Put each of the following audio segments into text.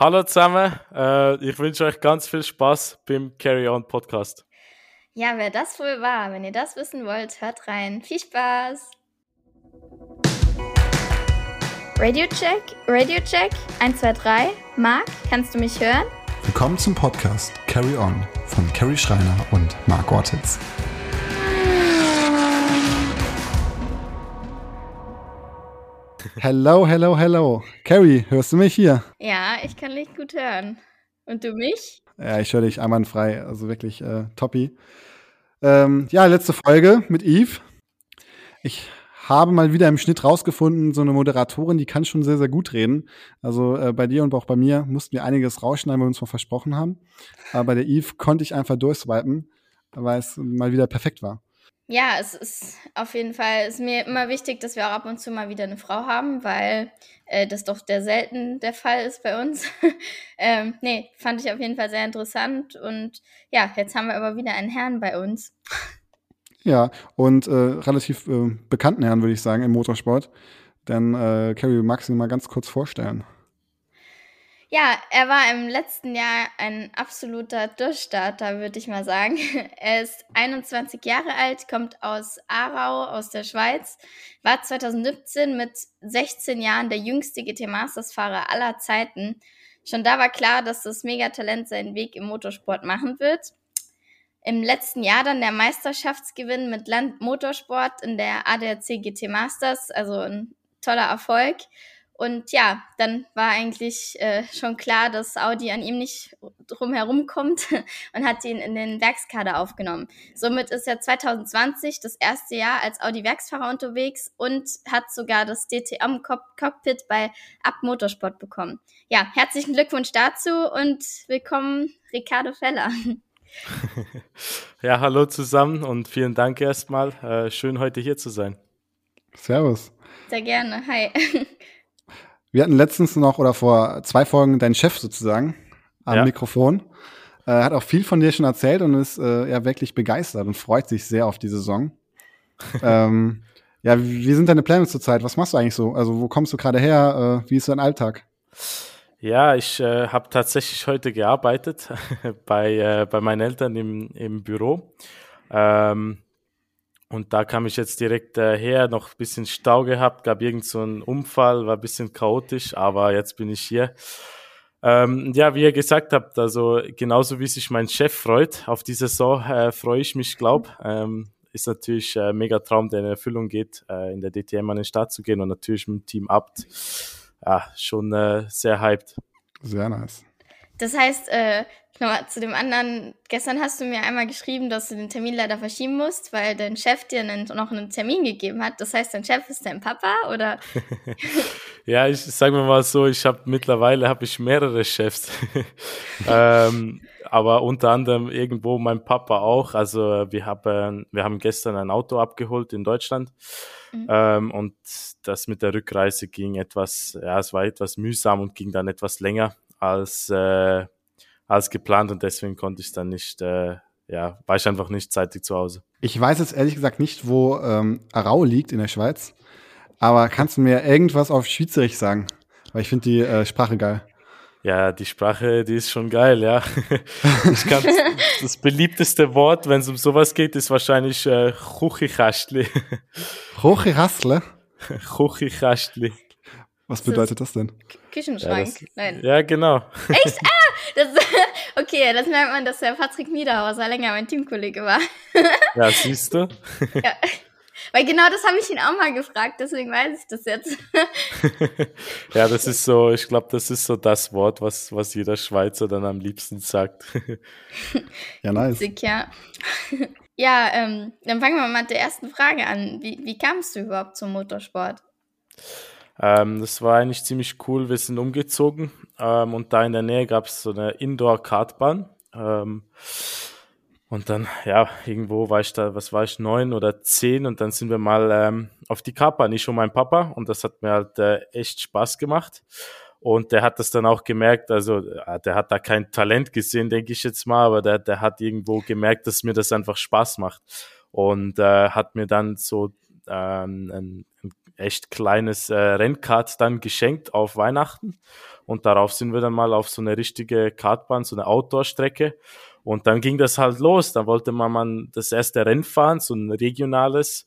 Hallo zusammen, äh, ich wünsche euch ganz viel Spaß beim Carry On Podcast. Ja, wer das wohl war, wenn ihr das wissen wollt, hört rein. Viel Spaß! Radio Check, Radio Check, 1, 2, 3. Marc, kannst du mich hören? Willkommen zum Podcast Carry On von Carrie Schreiner und Marc Ortiz. Hello, hello, hello. Carrie, hörst du mich hier? Ja, ich kann dich gut hören. Und du mich? Ja, ich höre dich einwandfrei, also wirklich äh, toppi. Ähm, ja, letzte Folge mit Eve. Ich habe mal wieder im Schnitt rausgefunden, so eine Moderatorin, die kann schon sehr, sehr gut reden. Also äh, bei dir und auch bei mir mussten wir einiges rausschneiden, weil wir uns mal versprochen haben. Aber bei der Eve konnte ich einfach durchswipen, weil es mal wieder perfekt war. Ja, es ist auf jeden Fall ist mir immer wichtig, dass wir auch ab und zu mal wieder eine Frau haben, weil äh, das doch der selten der Fall ist bei uns. ähm, nee, fand ich auf jeden Fall sehr interessant und ja, jetzt haben wir aber wieder einen Herrn bei uns. Ja, und äh, relativ äh, bekannten Herrn, würde ich sagen, im Motorsport. Denn äh, Carrie, magst du ihn mal ganz kurz vorstellen? Ja, er war im letzten Jahr ein absoluter Durchstarter, würde ich mal sagen. Er ist 21 Jahre alt, kommt aus Aarau, aus der Schweiz, war 2017 mit 16 Jahren der jüngste GT Masters Fahrer aller Zeiten. Schon da war klar, dass das Megatalent seinen Weg im Motorsport machen wird. Im letzten Jahr dann der Meisterschaftsgewinn mit Land Motorsport in der ADAC GT Masters, also ein toller Erfolg. Und ja, dann war eigentlich äh, schon klar, dass Audi an ihm nicht drumherum kommt und hat ihn in den Werkskader aufgenommen. Somit ist er 2020 das erste Jahr als Audi-Werksfahrer unterwegs und hat sogar das DTM-Cockpit bei Up Motorsport bekommen. Ja, herzlichen Glückwunsch dazu und willkommen, Ricardo Feller. ja, hallo zusammen und vielen Dank erstmal. Äh, schön heute hier zu sein. Servus. Sehr gerne. Hi. Wir hatten letztens noch oder vor zwei Folgen deinen Chef sozusagen am ja. Mikrofon. Er hat auch viel von dir schon erzählt und ist äh, ja wirklich begeistert und freut sich sehr auf die Saison. ähm, ja, wie, wie, sind deine Pläne zurzeit? Was machst du eigentlich so? Also, wo kommst du gerade her? Äh, wie ist dein Alltag? Ja, ich äh, habe tatsächlich heute gearbeitet bei, äh, bei meinen Eltern im, im Büro. Ähm, und da kam ich jetzt direkt äh, her, noch ein bisschen Stau gehabt, gab irgend so einen Unfall, war ein bisschen chaotisch, aber jetzt bin ich hier. Ähm, ja, wie ihr gesagt habt, also genauso wie sich mein Chef freut auf die Saison, äh, freue ich mich, glaub. Ähm, ist natürlich ein äh, mega Traum, der in Erfüllung geht, äh, in der DTM an den Start zu gehen und natürlich mit dem Team Abt. Ja, schon äh, sehr hyped. Sehr nice. Das heißt, äh, nochmal zu dem anderen, gestern hast du mir einmal geschrieben, dass du den Termin leider verschieben musst, weil dein Chef dir einen, noch einen Termin gegeben hat. Das heißt, dein Chef ist dein Papa oder? ja, ich sage mir mal so, ich habe mittlerweile habe ich mehrere Chefs. ähm, aber unter anderem irgendwo mein Papa auch. Also wir haben, wir haben gestern ein Auto abgeholt in Deutschland. Mhm. Ähm, und das mit der Rückreise ging etwas, ja, es war etwas mühsam und ging dann etwas länger als, äh, als geplant und deswegen konnte ich dann nicht, äh, ja, war ich einfach nicht zeitig zu Hause. Ich weiß jetzt ehrlich gesagt nicht, wo ähm, Arau liegt in der Schweiz, aber kannst du mir irgendwas auf Schweizerisch sagen? Weil ich finde die äh, Sprache geil. Ja, die Sprache, die ist schon geil, ja. ich kann, das beliebteste Wort, wenn es um sowas geht, ist wahrscheinlich äh, Chuchikastli. Chuchikastli? Chuchikastli. Was bedeutet das denn? Küchenschrank. Ja, das, Nein. Ja, genau. Echt? Ah! Das, okay, das merkt man, dass der Patrick Niederhauser länger mein Teamkollege war. ja, siehst du? ja. Weil genau das habe ich ihn auch mal gefragt, deswegen weiß ich das jetzt. ja, das ist so, ich glaube, das ist so das Wort, was, was jeder Schweizer dann am liebsten sagt. ja, nice. Witzig, ja. Ja, ähm, dann fangen wir mal mit der ersten Frage an. Wie, wie kamst du überhaupt zum Motorsport? Ähm, das war eigentlich ziemlich cool. Wir sind umgezogen ähm, und da in der Nähe gab es so eine Indoor-Kartbahn. Ähm, und dann, ja, irgendwo war ich da, was war ich, neun oder zehn und dann sind wir mal ähm, auf die Kartbahn, ich und mein Papa und das hat mir halt äh, echt Spaß gemacht. Und der hat das dann auch gemerkt, also äh, der hat da kein Talent gesehen, denke ich jetzt mal, aber der, der hat irgendwo gemerkt, dass mir das einfach Spaß macht. Und äh, hat mir dann so ähm, ein, echt kleines äh, Rennkart dann geschenkt auf Weihnachten. Und darauf sind wir dann mal auf so eine richtige Kartbahn, so eine Outdoor-Strecke. Und dann ging das halt los. Da wollte man, man das erste Rennen fahren, so ein regionales.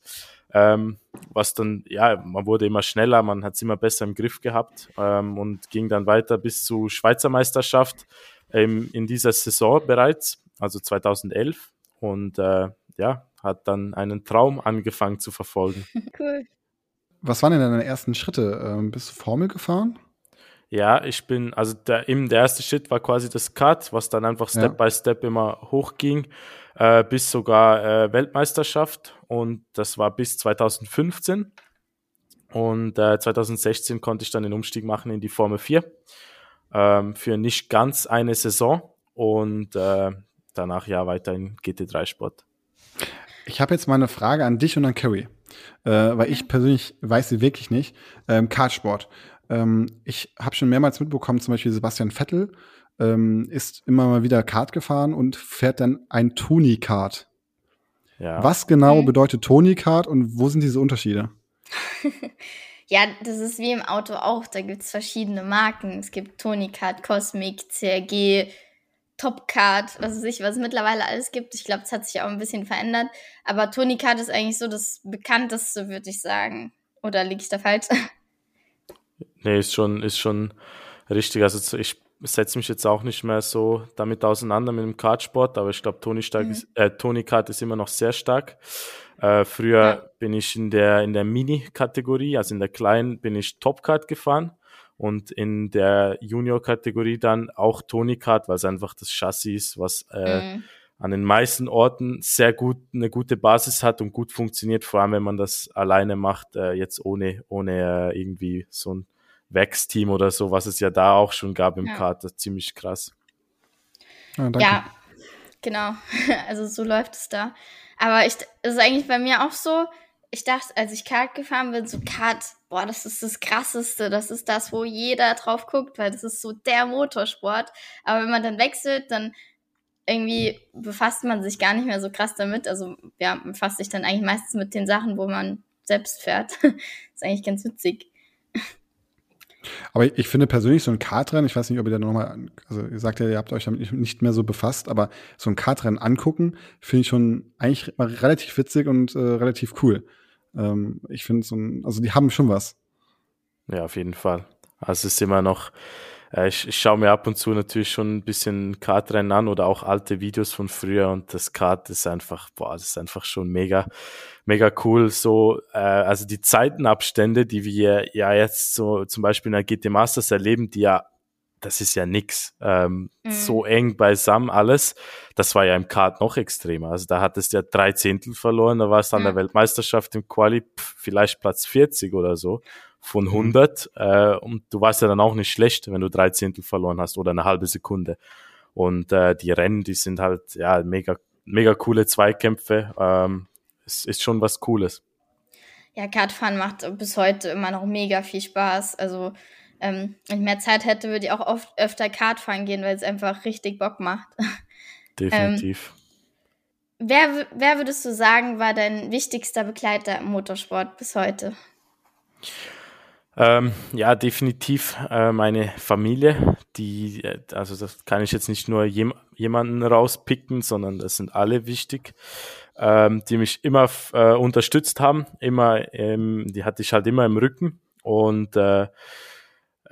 Ähm, was dann, ja, man wurde immer schneller, man hat es immer besser im Griff gehabt ähm, und ging dann weiter bis zur Schweizer Meisterschaft ähm, in dieser Saison bereits, also 2011. Und äh, ja, hat dann einen Traum angefangen zu verfolgen. Cool. Was waren denn deine ersten Schritte? Ähm, bist du Formel gefahren? Ja, ich bin, also der, eben der erste Schritt war quasi das Cut, was dann einfach Step ja. by Step immer hochging, äh, bis sogar äh, Weltmeisterschaft und das war bis 2015. Und äh, 2016 konnte ich dann den Umstieg machen in die Formel 4 ähm, für nicht ganz eine Saison und äh, danach ja weiter in GT3-Sport. Ich habe jetzt mal eine Frage an dich und an Carrie, äh, weil ich persönlich weiß sie wirklich nicht. Ähm, Kartsport. Ähm, ich habe schon mehrmals mitbekommen, zum Beispiel Sebastian Vettel ähm, ist immer mal wieder Kart gefahren und fährt dann ein Tony-Kart. Ja. Was genau okay. bedeutet Tony-Kart und wo sind diese Unterschiede? ja, das ist wie im Auto auch. Da gibt es verschiedene Marken. Es gibt Tony-Kart, Cosmic, CRG, Topcard, was weiß ich, was es mittlerweile alles gibt. Ich glaube, es hat sich auch ein bisschen verändert. Aber Tony-Kart ist eigentlich so das bekannteste, würde ich sagen. Oder liege ich da falsch? Nee, ist schon, ist schon richtig. Also ich setze mich jetzt auch nicht mehr so damit auseinander mit dem Kartsport, aber ich glaube, Tony, stark mhm. ist, äh, Tony Kart ist immer noch sehr stark. Äh, früher ja. bin ich in der, in der Mini-Kategorie, also in der kleinen, bin ich Top-Kart gefahren und in der Junior-Kategorie dann auch Tony Kart, weil es einfach das Chassis ist, was äh, mhm. an den meisten Orten sehr gut eine gute Basis hat und gut funktioniert, vor allem wenn man das alleine macht, äh, jetzt ohne, ohne äh, irgendwie so ein Wex-Team oder so, was es ja da auch schon gab im ja. Kader. Ziemlich krass. Ja, ja, genau. Also so läuft es da. Aber ich, es ist eigentlich bei mir auch so, ich dachte, als ich Kart gefahren bin, so Kart, boah, das ist das Krasseste, das ist das, wo jeder drauf guckt, weil das ist so der Motorsport. Aber wenn man dann wechselt, dann irgendwie befasst man sich gar nicht mehr so krass damit. Also ja, man befasst sich dann eigentlich meistens mit den Sachen, wo man selbst fährt. ist eigentlich ganz witzig. Aber ich finde persönlich so ein Kartrennen, ich weiß nicht, ob ihr da nochmal, also ihr sagt ja, ihr habt euch damit nicht mehr so befasst, aber so ein Kartrennen angucken, finde ich schon eigentlich relativ witzig und äh, relativ cool. Ähm, ich finde so ein, also die haben schon was. Ja, auf jeden Fall. Also es ist immer noch, äh, ich, ich schaue mir ab und zu natürlich schon ein bisschen Kartrennen an oder auch alte Videos von früher und das Kart ist einfach, boah, das ist einfach schon mega, mega cool. So, äh, also die Zeitenabstände, die wir ja jetzt so zum Beispiel in der GT Masters erleben, die ja das ist ja nix. Ähm, mhm. So eng beisammen alles. Das war ja im Kart noch extremer. Also da hattest du ja drei Zehntel verloren, da warst du mhm. an der Weltmeisterschaft im Quali pff, vielleicht Platz 40 oder so von 100 mhm. äh, und du warst ja dann auch nicht schlecht, wenn du drei Zehntel verloren hast oder eine halbe Sekunde. Und äh, die Rennen, die sind halt ja mega, mega coole Zweikämpfe. Ähm, es ist schon was Cooles. Ja, Kartfahren macht bis heute immer noch mega viel Spaß. Also ähm, wenn ich mehr Zeit hätte, würde ich auch oft öfter Kartfahren gehen, weil es einfach richtig Bock macht. Definitiv. Ähm, wer, wer würdest du sagen, war dein wichtigster Begleiter im Motorsport bis heute? Ähm, ja, definitiv äh, meine Familie, die, äh, also das kann ich jetzt nicht nur jem, jemanden rauspicken, sondern das sind alle wichtig, ähm, die mich immer äh, unterstützt haben, immer, ähm, die hatte ich halt immer im Rücken und äh,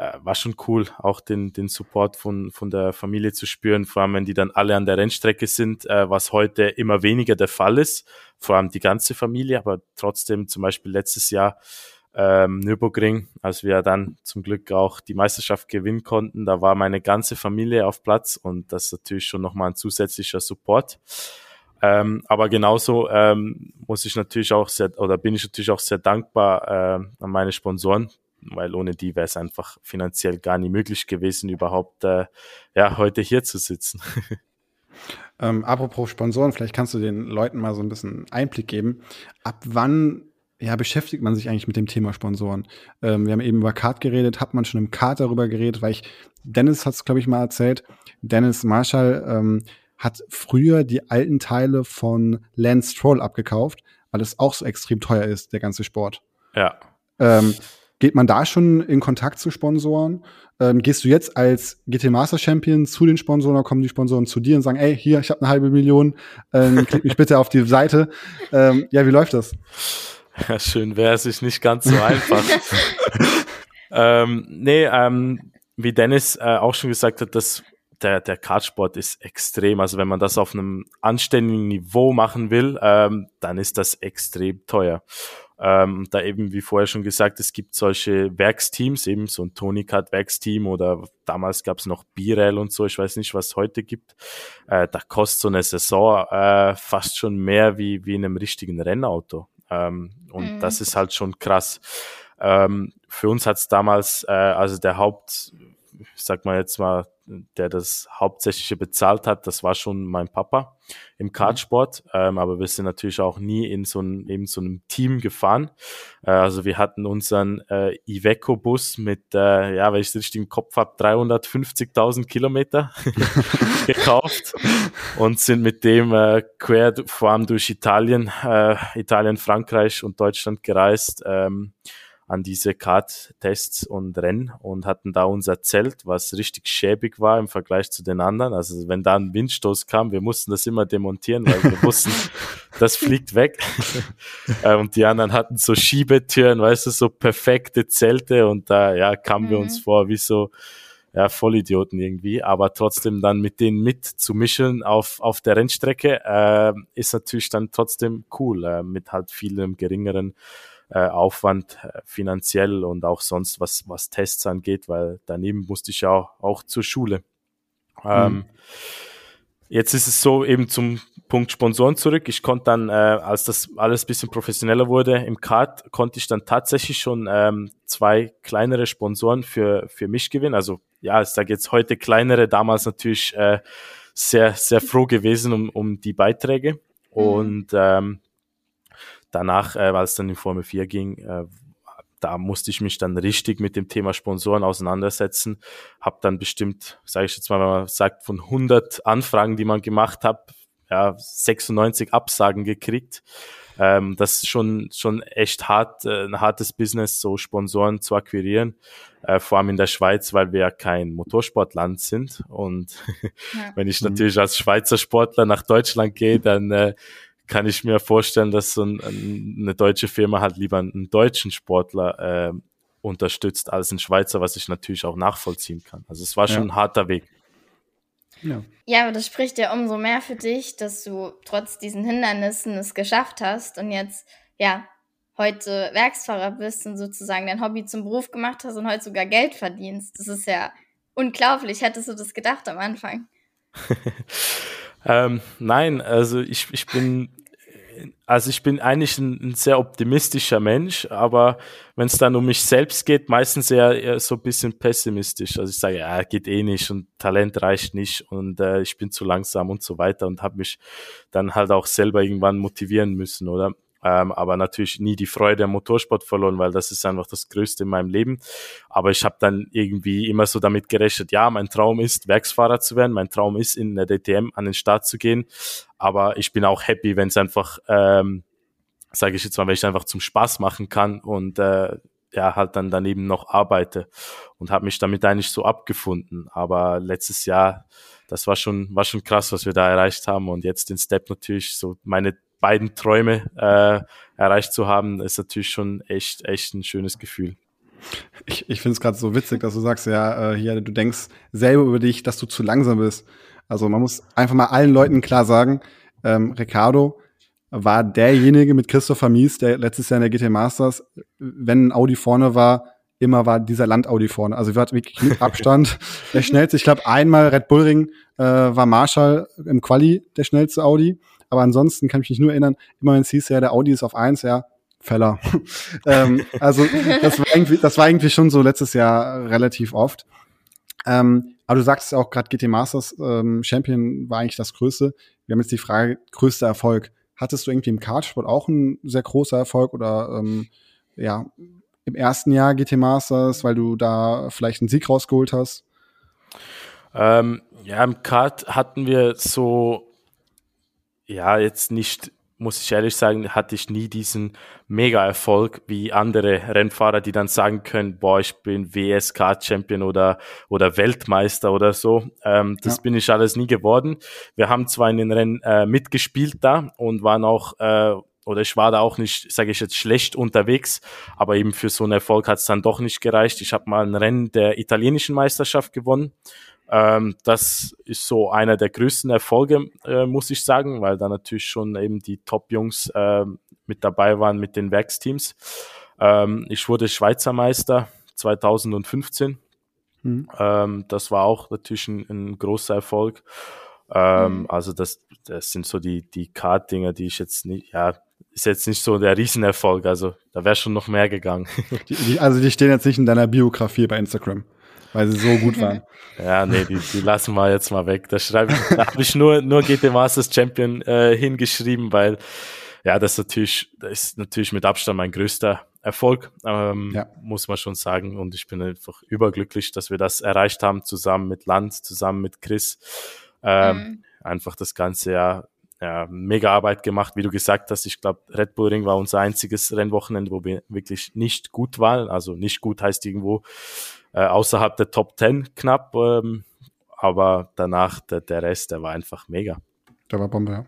äh, war schon cool, auch den, den Support von, von der Familie zu spüren, vor allem wenn die dann alle an der Rennstrecke sind, äh, was heute immer weniger der Fall ist, vor allem die ganze Familie, aber trotzdem zum Beispiel letztes Jahr ähm, Nürburgring, als wir dann zum Glück auch die Meisterschaft gewinnen konnten. Da war meine ganze Familie auf Platz und das ist natürlich schon nochmal ein zusätzlicher Support. Ähm, aber genauso ähm, muss ich natürlich auch sehr, oder bin ich natürlich auch sehr dankbar äh, an meine Sponsoren, weil ohne die wäre es einfach finanziell gar nicht möglich gewesen, überhaupt äh, ja, heute hier zu sitzen. Ähm, apropos Sponsoren, vielleicht kannst du den Leuten mal so ein bisschen Einblick geben. Ab wann ja, beschäftigt man sich eigentlich mit dem Thema Sponsoren? Ähm, wir haben eben über Kart geredet, hat man schon im Kart darüber geredet, weil ich, Dennis hat es, glaube ich, mal erzählt, Dennis Marshall ähm, hat früher die alten Teile von Lance Stroll abgekauft, weil es auch so extrem teuer ist, der ganze Sport. Ja. Ähm, geht man da schon in Kontakt zu Sponsoren? Ähm, gehst du jetzt als GT Master Champion zu den Sponsoren oder kommen die Sponsoren zu dir und sagen, ey, hier, ich habe eine halbe Million, ähm, klick mich bitte auf die Seite. Ähm, ja, wie läuft das? Ja, schön wäre es sich nicht ganz so einfach. ähm, nee, ähm, wie Dennis äh, auch schon gesagt hat, dass der, der Kartsport ist extrem. Also wenn man das auf einem anständigen Niveau machen will, ähm, dann ist das extrem teuer. Ähm, da eben, wie vorher schon gesagt, es gibt solche Werksteams, eben so ein Tonicat Werksteam oder damals gab es noch Birel und so, ich weiß nicht, was es heute gibt. Äh, da kostet so eine Saison äh, fast schon mehr wie, wie in einem richtigen Rennauto. Ähm, und mhm. das ist halt schon krass. Ähm, für uns hat es damals, äh, also der Haupt, ich sag mal jetzt mal, der das Hauptsächliche bezahlt hat, das war schon mein Papa im mhm. Kartsport. Mhm. Ähm, aber wir sind natürlich auch nie in so, ein, eben so einem Team gefahren. Äh, also wir hatten unseren äh, Iveco-Bus mit, äh, ja, wenn ich es richtig im Kopf habe, 350.000 Kilometer gekauft und sind mit dem äh, quer vor allem durch Italien, äh, Italien, Frankreich und Deutschland gereist. Ähm, an diese Kart-Tests und Rennen und hatten da unser Zelt, was richtig schäbig war im Vergleich zu den anderen. Also wenn da ein Windstoß kam, wir mussten das immer demontieren, weil wir wussten, das fliegt weg. Äh, und die anderen hatten so Schiebetüren, weißt du, so perfekte Zelte und da ja, kamen mhm. wir uns mhm. vor wie so ja, Vollidioten irgendwie, aber trotzdem dann mit denen mitzumischen auf, auf der Rennstrecke äh, ist natürlich dann trotzdem cool, äh, mit halt vielem geringeren äh, Aufwand äh, finanziell und auch sonst, was, was Tests angeht, weil daneben musste ich ja auch, auch zur Schule. Ähm, mhm. Jetzt ist es so eben zum Punkt Sponsoren zurück. Ich konnte dann, äh, als das alles bisschen professioneller wurde im Kart, konnte ich dann tatsächlich schon ähm, zwei kleinere Sponsoren für, für mich gewinnen. Also ja, ich sage jetzt heute kleinere, damals natürlich äh, sehr, sehr froh gewesen um, um die Beiträge. Mhm. Und ähm, danach, äh, als es dann in Formel 4 ging, äh, da musste ich mich dann richtig mit dem Thema Sponsoren auseinandersetzen. Hab dann bestimmt, sage ich jetzt mal, wenn man sagt, von 100 Anfragen, die man gemacht hat, ja, 96 Absagen gekriegt. Ähm, das ist schon, schon echt hart, äh, ein hartes Business, so Sponsoren zu akquirieren. Äh, vor allem in der Schweiz, weil wir ja kein Motorsportland sind. Und ja. wenn ich mhm. natürlich als Schweizer Sportler nach Deutschland gehe, dann äh, kann ich mir vorstellen, dass so ein, eine deutsche Firma halt lieber einen deutschen Sportler äh, unterstützt als einen Schweizer, was ich natürlich auch nachvollziehen kann. Also es war schon ja. ein harter Weg. Ja. ja, aber das spricht ja umso mehr für dich, dass du trotz diesen Hindernissen es geschafft hast und jetzt, ja, heute Werksfahrer bist und sozusagen dein Hobby zum Beruf gemacht hast und heute sogar Geld verdienst. Das ist ja unglaublich. Hättest du das gedacht am Anfang? ähm, nein, also ich, ich bin also ich bin eigentlich ein, ein sehr optimistischer Mensch, aber wenn es dann um mich selbst geht, meistens eher, eher, so ein bisschen pessimistisch. Also ich sage, ja, geht eh nicht und Talent reicht nicht und äh, ich bin zu langsam und so weiter und habe mich dann halt auch selber irgendwann motivieren müssen, oder? Ähm, aber natürlich nie die Freude am Motorsport verloren, weil das ist einfach das Größte in meinem Leben. Aber ich habe dann irgendwie immer so damit gerechnet, ja, mein Traum ist, Werksfahrer zu werden, mein Traum ist, in der DTM an den Start zu gehen. Aber ich bin auch happy, wenn es einfach, ähm, sage ich jetzt mal, wenn ich einfach zum Spaß machen kann und äh, ja, halt dann daneben noch arbeite und habe mich damit eigentlich so abgefunden. Aber letztes Jahr, das war schon, war schon krass, was wir da erreicht haben. Und jetzt den Step natürlich so meine beiden Träume äh, erreicht zu haben, ist natürlich schon echt, echt ein schönes Gefühl. Ich, ich finde es gerade so witzig, dass du sagst, ja, äh, hier, du denkst selber über dich, dass du zu langsam bist. Also man muss einfach mal allen Leuten klar sagen, ähm, Ricardo war derjenige mit Christopher Mies, der letztes Jahr in der GT Masters, wenn ein Audi vorne war, immer war dieser Land Audi vorne. Also wir hatten wirklich mit Abstand der schnellste. Ich glaube, einmal Red Bull Ring äh, war Marshall im Quali der schnellste Audi. Aber ansonsten kann ich mich nur erinnern, immer wenn es hieß, ja, der Audi ist auf eins, ja, Feller. ähm, also das war, irgendwie, das war irgendwie schon so letztes Jahr relativ oft. Ähm, aber du sagst auch gerade GT Masters ähm, Champion war eigentlich das Größte. Wir haben jetzt die Frage, größter Erfolg. Hattest du irgendwie im Kartsport auch ein sehr großer Erfolg oder ähm, ja, im ersten Jahr GT Masters, weil du da vielleicht einen Sieg rausgeholt hast? Ähm, ja, im Kart hatten wir so ja, jetzt nicht muss ich ehrlich sagen, hatte ich nie diesen Mega-Erfolg wie andere Rennfahrer, die dann sagen können, boah, ich bin WSK-Champion oder, oder Weltmeister oder so. Ähm, das ja. bin ich alles nie geworden. Wir haben zwar in den Rennen äh, mitgespielt da und waren auch äh, oder ich war da auch nicht, sage ich jetzt, schlecht unterwegs, aber eben für so einen Erfolg hat es dann doch nicht gereicht. Ich habe mal ein Rennen der italienischen Meisterschaft gewonnen. Ähm, das ist so einer der größten Erfolge, äh, muss ich sagen, weil da natürlich schon eben die Top-Jungs äh, mit dabei waren mit den Werksteams. Ähm, ich wurde Schweizer Meister 2015. Mhm. Ähm, das war auch natürlich ein, ein großer Erfolg. Ähm, mhm. Also das, das sind so die, die Kart-Dinger, die ich jetzt nicht, ja, ist jetzt nicht so der Riesenerfolg. Also da wäre schon noch mehr gegangen. Die, die, also die stehen jetzt nicht in deiner Biografie bei Instagram, weil sie so gut waren. ja, nee, die, die lassen wir jetzt mal weg. Da schreibe ich, da habe ich nur, nur GT Masters Champion äh, hingeschrieben, weil ja, das ist natürlich, das ist natürlich mit Abstand mein größter Erfolg, ähm, ja. muss man schon sagen. Und ich bin einfach überglücklich, dass wir das erreicht haben, zusammen mit Land, zusammen mit Chris. Ähm, mhm. Einfach das ganze Jahr ja, mega Arbeit gemacht, wie du gesagt hast. Ich glaube, Red Bull Ring war unser einziges Rennwochenende, wo wir wirklich nicht gut waren. Also nicht gut heißt irgendwo äh, außerhalb der Top 10 knapp. Ähm, aber danach, der, der Rest, der war einfach mega. Der war Bombe, ja.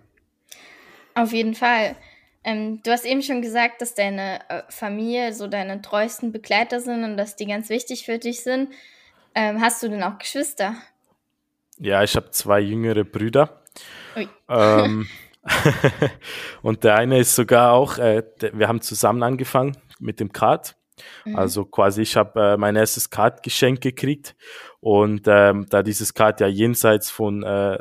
Auf jeden Fall. Ähm, du hast eben schon gesagt, dass deine äh, Familie so deine treuesten Begleiter sind und dass die ganz wichtig für dich sind. Ähm, hast du denn auch Geschwister? Ja, ich habe zwei jüngere Brüder. Ähm, und der eine ist sogar auch, äh, der, wir haben zusammen angefangen mit dem Kart. Mhm. Also quasi, ich habe äh, mein erstes Kart-Geschenk gekriegt und ähm, da dieses Kart ja jenseits von äh,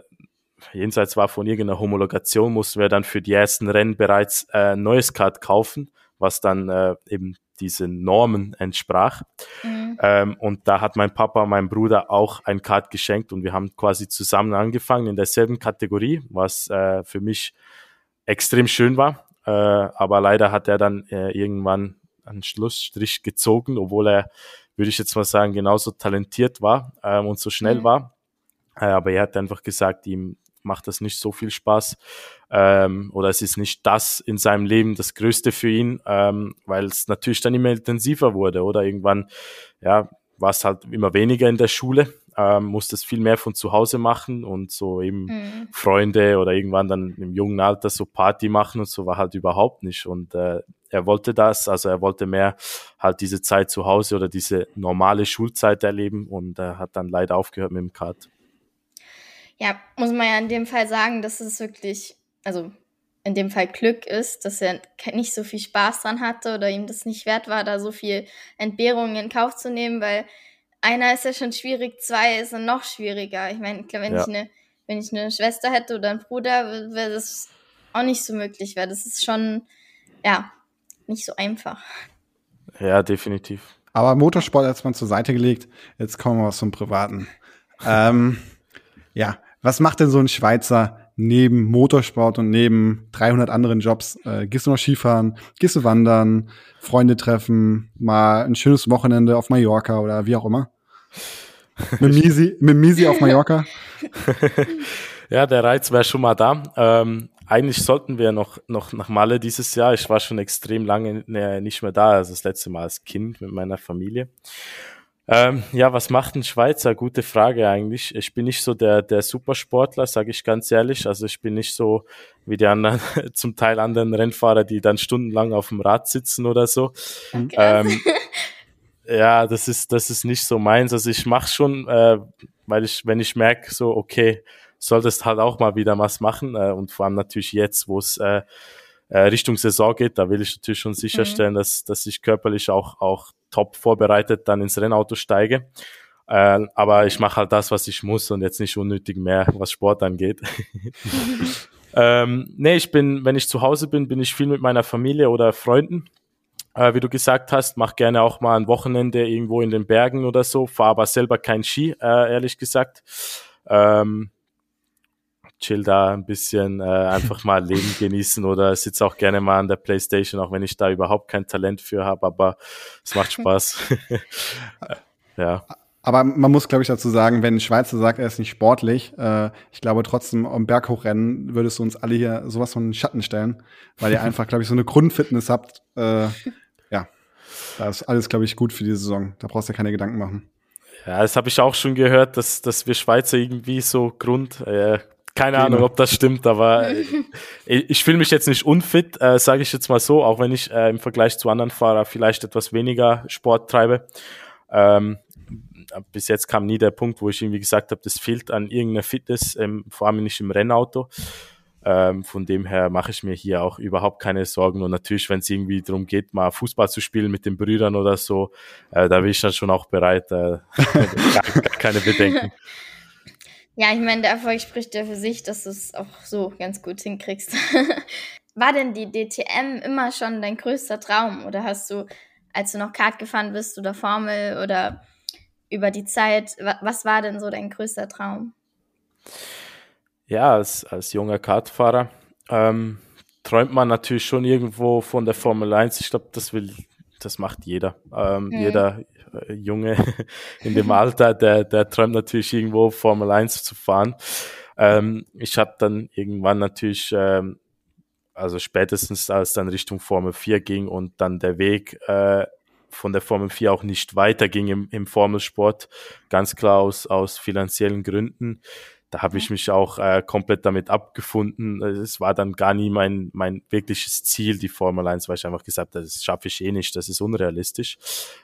jenseits war von irgendeiner Homologation, mussten wir dann für die ersten Rennen bereits äh, neues Kart kaufen, was dann äh, eben diesen Normen entsprach. Mhm. Ähm, und da hat mein Papa mein Bruder auch ein Kart geschenkt und wir haben quasi zusammen angefangen in derselben Kategorie, was äh, für mich extrem schön war. Äh, aber leider hat er dann äh, irgendwann einen Schlussstrich gezogen, obwohl er, würde ich jetzt mal sagen, genauso talentiert war ähm, und so schnell mhm. war. Äh, aber er hat einfach gesagt, ihm macht das nicht so viel Spaß ähm, oder es ist nicht das in seinem Leben das Größte für ihn, ähm, weil es natürlich dann immer intensiver wurde oder irgendwann ja war es halt immer weniger in der Schule, ähm, musste es viel mehr von zu Hause machen und so eben mhm. Freunde oder irgendwann dann im jungen Alter so Party machen und so war halt überhaupt nicht und äh, er wollte das, also er wollte mehr halt diese Zeit zu Hause oder diese normale Schulzeit erleben und er hat dann leider aufgehört mit dem Kart ja, muss man ja in dem Fall sagen, dass es wirklich, also in dem Fall Glück ist, dass er nicht so viel Spaß dran hatte oder ihm das nicht wert war, da so viel Entbehrungen in Kauf zu nehmen, weil einer ist ja schon schwierig, zwei ist dann noch schwieriger. Ich meine, wenn ja. ich eine, wenn ich eine Schwester hätte oder einen Bruder, wäre das auch nicht so möglich, weil das ist schon, ja, nicht so einfach. Ja, definitiv. Aber Motorsport hat man zur Seite gelegt. Jetzt kommen wir zum Privaten. ähm, ja, was macht denn so ein Schweizer neben Motorsport und neben 300 anderen Jobs? Äh, gehst du noch Skifahren? Gehst du wandern? Freunde treffen? Mal ein schönes Wochenende auf Mallorca oder wie auch immer? mit Misi, mit Misi auf Mallorca? ja, der Reiz wäre schon mal da. Ähm, eigentlich sollten wir noch, noch nach Malle dieses Jahr. Ich war schon extrem lange nicht mehr da, also das letzte Mal als Kind mit meiner Familie. Ähm, ja, was macht ein Schweizer? Gute Frage eigentlich. Ich bin nicht so der, der Supersportler, sage ich ganz ehrlich. Also ich bin nicht so wie die anderen, zum Teil anderen Rennfahrer, die dann stundenlang auf dem Rad sitzen oder so. Ähm, ja, das ist, das ist nicht so meins. Also ich mache schon, äh, weil ich, wenn ich merke, so, okay, solltest halt auch mal wieder was machen. Äh, und vor allem natürlich jetzt, wo es äh, Richtung Saison geht, da will ich natürlich schon sicherstellen, mhm. dass, dass ich körperlich auch, auch top vorbereitet dann ins Rennauto steige. Äh, aber ich mache halt das, was ich muss und jetzt nicht unnötig mehr, was Sport angeht. ähm, nee, ich bin, wenn ich zu Hause bin, bin ich viel mit meiner Familie oder Freunden. Äh, wie du gesagt hast, mach gerne auch mal ein Wochenende irgendwo in den Bergen oder so, fahre aber selber kein Ski, äh, ehrlich gesagt. Ähm, chill da ein bisschen, äh, einfach mal Leben genießen oder sitze auch gerne mal an der Playstation, auch wenn ich da überhaupt kein Talent für habe, aber es macht Spaß. ja. Aber man muss, glaube ich, dazu sagen, wenn ein Schweizer sagt, er ist nicht sportlich, äh, ich glaube trotzdem, am Berghochrennen würdest du uns alle hier sowas von den Schatten stellen, weil ihr einfach, glaube ich, so eine Grundfitness habt. Äh, ja, da ist alles, glaube ich, gut für die Saison. Da brauchst du ja keine Gedanken machen. Ja, das habe ich auch schon gehört, dass, dass wir Schweizer irgendwie so Grund, äh, keine genau. Ahnung, ob das stimmt, aber ich, ich fühle mich jetzt nicht unfit, äh, sage ich jetzt mal so, auch wenn ich äh, im Vergleich zu anderen Fahrern vielleicht etwas weniger Sport treibe. Ähm, bis jetzt kam nie der Punkt, wo ich irgendwie gesagt habe, das fehlt an irgendeiner Fitness, ähm, vor allem nicht im Rennauto. Ähm, von dem her mache ich mir hier auch überhaupt keine Sorgen. Und natürlich, wenn es irgendwie darum geht, mal Fußball zu spielen mit den Brüdern oder so, äh, da bin ich dann schon auch bereit. Äh, gar, keine Bedenken. Ja, ich meine, der Erfolg spricht ja für sich, dass du es auch so ganz gut hinkriegst. War denn die DTM immer schon dein größter Traum? Oder hast du, als du noch Kart gefahren bist oder Formel oder über die Zeit, was war denn so dein größter Traum? Ja, als, als junger Kartfahrer ähm, träumt man natürlich schon irgendwo von der Formel 1. Ich glaube, das will, das macht jeder. Ähm, mhm. Jeder äh, Junge in dem Alter, der, der träumt natürlich irgendwo Formel 1 zu fahren. Ähm, ich habe dann irgendwann natürlich, ähm, also spätestens als dann Richtung Formel 4 ging und dann der Weg äh, von der Formel 4 auch nicht weiterging im, im Formelsport, ganz klar aus, aus finanziellen Gründen. Da habe ich mich auch äh, komplett damit abgefunden. Es war dann gar nie mein, mein wirkliches Ziel, die Formel 1, weil ich einfach gesagt habe, das schaffe ich eh nicht, das ist unrealistisch.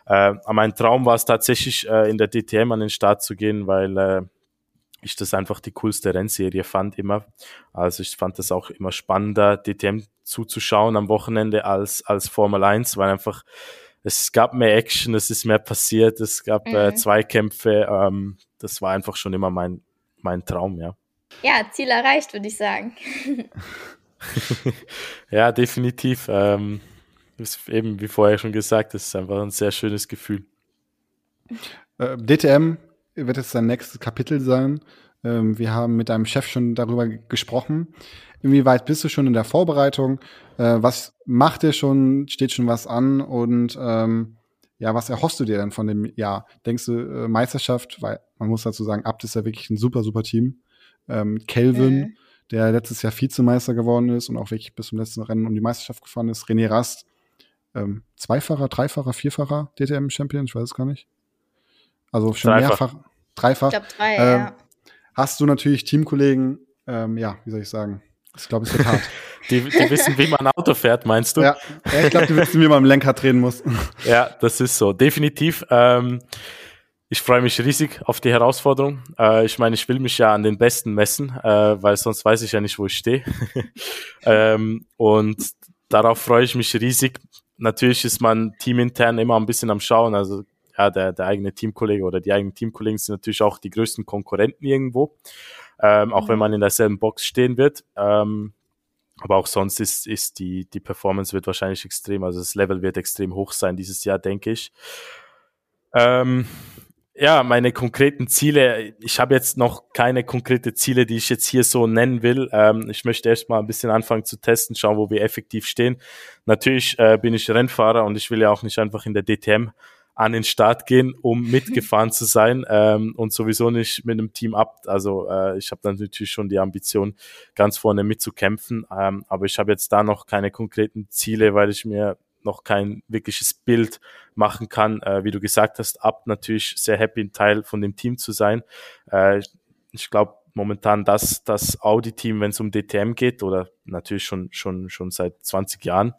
Äh, aber mein Traum war es tatsächlich, äh, in der DTM an den Start zu gehen, weil äh, ich das einfach die coolste Rennserie fand immer. Also ich fand das auch immer spannender, DTM zuzuschauen am Wochenende als, als Formel 1, weil einfach es gab mehr Action, es ist mehr passiert, es gab äh, mhm. äh, Zweikämpfe. Ähm, das war einfach schon immer mein, mein Traum, ja. Ja, Ziel erreicht, würde ich sagen. ja, definitiv. Ähm, ist eben, wie vorher schon gesagt, es ist einfach ein sehr schönes Gefühl. Äh, DTM wird jetzt sein nächstes Kapitel sein. Ähm, wir haben mit deinem Chef schon darüber gesprochen. Inwieweit bist du schon in der Vorbereitung? Äh, was macht ihr schon? Steht schon was an? Und ähm, ja, was erhoffst du dir denn von dem Jahr? Denkst du äh, Meisterschaft? Weil man muss dazu sagen, Abt ist ja wirklich ein super, super Team. Ähm, Kelvin, mhm. der letztes Jahr Vizemeister geworden ist und auch wirklich bis zum letzten Rennen um die Meisterschaft gefahren ist. René Rast, ähm, Zweifacher, Dreifacher, Vierfacher DTM-Champion, ich weiß es gar nicht. Also schon Dreifach. mehrfach, dreifach. Ich glaube drei, ähm, ja. Hast du natürlich Teamkollegen, ähm, ja, wie soll ich sagen, ich glaube, es wird hart. Die, die wissen, wie man ein Auto fährt, meinst du? Ja, ich glaube, die wissen, wie man am Lenkrad drehen muss. Ja, das ist so. Definitiv. Ähm, ich freue mich riesig auf die Herausforderung. Äh, ich meine, ich will mich ja an den Besten messen, äh, weil sonst weiß ich ja nicht, wo ich stehe. ähm, und darauf freue ich mich riesig. Natürlich ist man teamintern immer ein bisschen am Schauen. Also ja, der, der eigene Teamkollege oder die eigenen Teamkollegen sind natürlich auch die größten Konkurrenten irgendwo ähm, auch mhm. wenn man in derselben Box stehen wird. Ähm, aber auch sonst ist, ist die, die Performance wird wahrscheinlich extrem, also das Level wird extrem hoch sein dieses Jahr, denke ich. Ähm, ja, meine konkreten Ziele, ich habe jetzt noch keine konkrete Ziele, die ich jetzt hier so nennen will. Ähm, ich möchte erst mal ein bisschen anfangen zu testen, schauen, wo wir effektiv stehen. Natürlich äh, bin ich Rennfahrer und ich will ja auch nicht einfach in der DTM an den Start gehen, um mitgefahren zu sein ähm, und sowieso nicht mit einem Team ab. Also äh, ich habe dann natürlich schon die Ambition, ganz vorne mitzukämpfen, ähm, aber ich habe jetzt da noch keine konkreten Ziele, weil ich mir noch kein wirkliches Bild machen kann. Äh, wie du gesagt hast, ab natürlich sehr happy, ein Teil von dem Team zu sein. Äh, ich glaube momentan das, das Audi-Team, wenn es um DTM geht, oder natürlich schon, schon, schon seit 20 Jahren.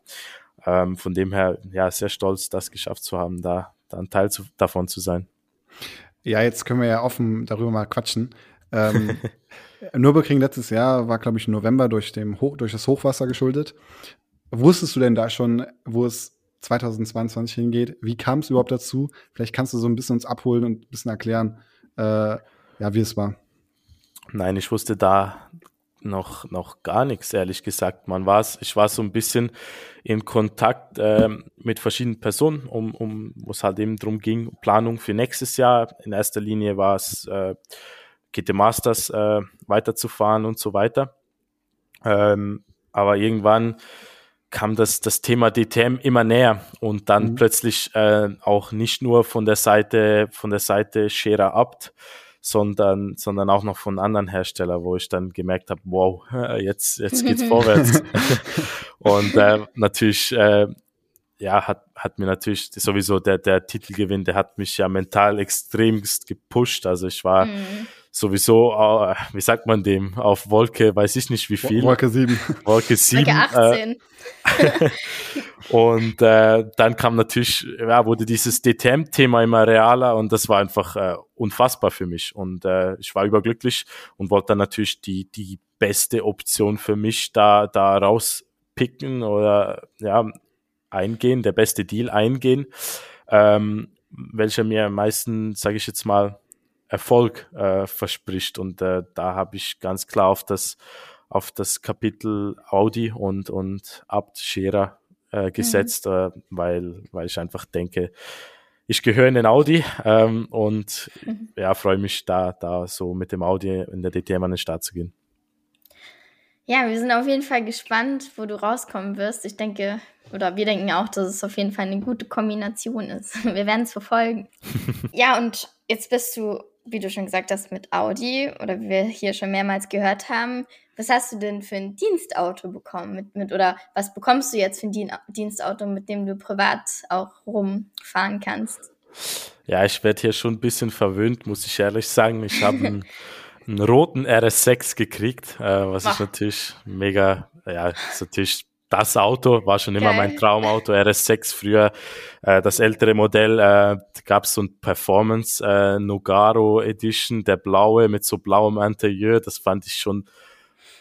Ähm, von dem her, ja, sehr stolz, das geschafft zu haben, da da ein Teil zu, davon zu sein. Ja, jetzt können wir ja offen darüber mal quatschen. Ähm, Nürburgring letztes Jahr war, glaube ich, im November durch, dem Hoch, durch das Hochwasser geschuldet. Wusstest du denn da schon, wo es 2022 hingeht? Wie kam es überhaupt dazu? Vielleicht kannst du so ein bisschen uns abholen und ein bisschen erklären, äh, ja, wie es war. Nein, ich wusste da noch, noch gar nichts, ehrlich gesagt. Man war ich war so ein bisschen in Kontakt äh, mit verschiedenen Personen, um, um wo es halt eben darum ging, Planung für nächstes Jahr. In erster Linie war es äh, GT Masters äh, weiterzufahren und so weiter. Ähm, aber irgendwann kam das, das Thema DTM immer näher und dann mhm. plötzlich äh, auch nicht nur von der Seite, von der Seite Scherer Abt, sondern, sondern auch noch von anderen Herstellern, wo ich dann gemerkt habe, wow, jetzt, jetzt geht's vorwärts. und äh, natürlich, äh, ja, hat, hat mir natürlich sowieso der, der Titelgewinn, der hat mich ja mental extremst gepusht. Also ich war mhm sowieso, äh, wie sagt man dem, auf Wolke, weiß ich nicht wie viel. Wolke 7. Wolke 7. Wolke 18. Äh, und äh, dann kam natürlich, ja, wurde dieses DTM-Thema immer realer und das war einfach äh, unfassbar für mich. Und äh, ich war überglücklich und wollte dann natürlich die, die beste Option für mich da, da rauspicken oder ja, eingehen, der beste Deal eingehen, ähm, welcher mir am meisten, sage ich jetzt mal, Erfolg äh, verspricht. Und äh, da habe ich ganz klar auf das, auf das Kapitel Audi und, und Abt Scherer äh, gesetzt, mhm. weil, weil ich einfach denke, ich gehöre in den Audi ähm, und mhm. ja, freue mich da, da so mit dem Audi in der DTM an den Start zu gehen. Ja, wir sind auf jeden Fall gespannt, wo du rauskommen wirst. Ich denke, oder wir denken auch, dass es auf jeden Fall eine gute Kombination ist. Wir werden es verfolgen. ja, und jetzt bist du wie du schon gesagt hast, mit Audi oder wie wir hier schon mehrmals gehört haben, was hast du denn für ein Dienstauto bekommen? Mit, mit, oder was bekommst du jetzt für ein Dienstauto, mit dem du privat auch rumfahren kannst? Ja, ich werde hier schon ein bisschen verwöhnt, muss ich ehrlich sagen. Ich habe einen, einen, roten RS6 gekriegt, äh, was Ach. ich natürlich mega, ja, ist natürlich das Auto war schon immer Geil. mein Traumauto, RS6 früher. Äh, das ältere Modell äh, gab es so ein Performance äh, Nogaro Edition, der blaue mit so blauem Interieur. Das fand ich schon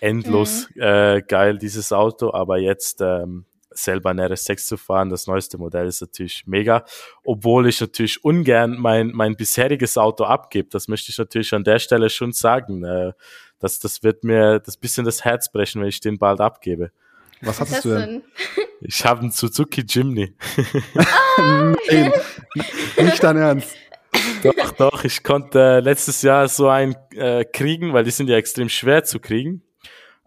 endlos mhm. äh, geil, dieses Auto. Aber jetzt ähm, selber ein RS6 zu fahren, das neueste Modell ist natürlich mega. Obwohl ich natürlich ungern mein, mein bisheriges Auto abgebe. Das möchte ich natürlich an der Stelle schon sagen. Äh, das, das wird mir das bisschen das Herz brechen, wenn ich den bald abgebe. Was hattest du denn? Ich habe einen Suzuki Jimny. Oh, Nein, nicht dein Ernst. Doch, doch, ich konnte äh, letztes Jahr so einen äh, kriegen, weil die sind ja extrem schwer zu kriegen. Mhm.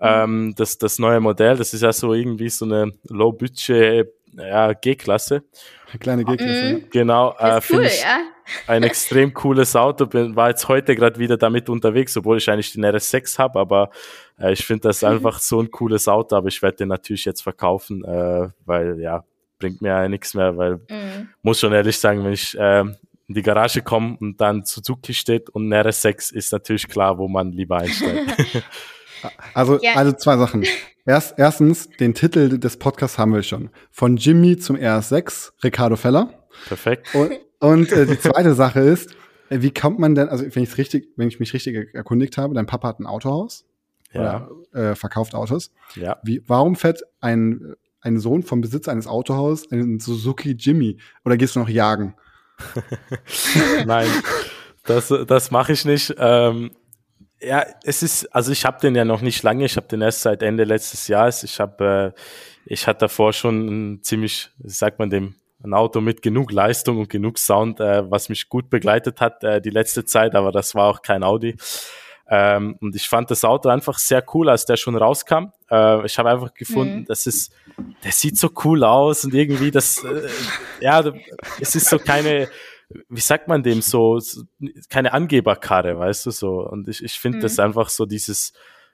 Ähm, das, das neue Modell, das ist ja so irgendwie so eine Low-Budget ja, G-Klasse. Eine kleine G-Klasse. Mhm. Genau. Äh, cool, ich ja. Ein extrem cooles Auto. Bin, war jetzt heute gerade wieder damit unterwegs, obwohl ich eigentlich den RS6 habe, aber äh, ich finde das einfach so ein cooles Auto, aber ich werde den natürlich jetzt verkaufen, äh, weil ja, bringt mir ja nichts mehr, weil mhm. muss schon ehrlich sagen, wenn ich äh, in die Garage komme und dann Suzuki steht und ein RS6 ist natürlich klar, wo man lieber einsteigt. Also, ja. also zwei Sachen. Erst, erstens, den Titel des Podcasts haben wir schon. Von Jimmy zum RS6, Ricardo Feller. Perfekt. Und, und äh, die zweite Sache ist, äh, wie kommt man denn, also wenn ich richtig, wenn ich mich richtig erkundigt habe, dein Papa hat ein Autohaus ja. oder äh, verkauft Autos. Ja. Wie, warum fährt ein, ein Sohn vom Besitzer eines Autohauses einen Suzuki Jimmy? Oder gehst du noch jagen? Nein, das, das mache ich nicht. Ähm, ja, es ist, also ich habe den ja noch nicht lange, ich habe den erst seit Ende letztes Jahres. Ich habe, äh, ich hatte davor schon ein ziemlich, wie sagt man dem, ein Auto mit genug Leistung und genug Sound, äh, was mich gut begleitet hat äh, die letzte Zeit, aber das war auch kein Audi. Ähm, und ich fand das Auto einfach sehr cool, als der schon rauskam. Äh, ich habe einfach gefunden, mhm. das ist, der sieht so cool aus und irgendwie das, äh, ja, es ist so keine, wie sagt man dem so, keine Angeberkarre, weißt du so. Und ich, ich finde mhm. das einfach so dieses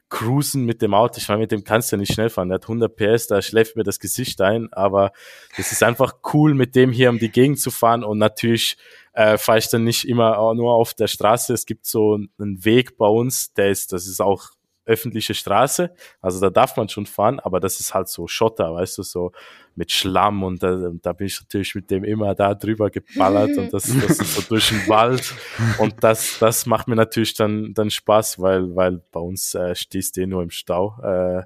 Cruisen mit dem Auto. Ich meine, mit dem kannst du nicht schnell fahren. Der hat 100 PS, da schläft mir das Gesicht ein. Aber es ist einfach cool, mit dem hier um die Gegend zu fahren. Und natürlich äh, fahre ich dann nicht immer nur auf der Straße. Es gibt so einen Weg bei uns, der ist, das ist auch öffentliche Straße, also da darf man schon fahren, aber das ist halt so Schotter, weißt du, so mit Schlamm und da, da bin ich natürlich mit dem immer da drüber geballert und das, das ist so durch den Wald und das, das macht mir natürlich dann, dann Spaß, weil, weil bei uns äh, stehst du eh nur im Stau, äh,